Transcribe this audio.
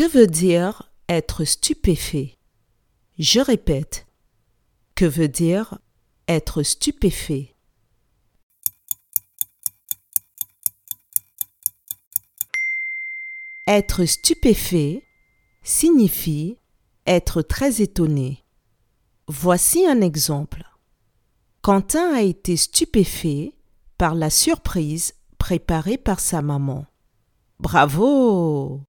Que veut dire être stupéfait? Je répète. Que veut dire être stupéfait? Être stupéfait signifie être très étonné. Voici un exemple. Quentin a été stupéfait par la surprise préparée par sa maman. Bravo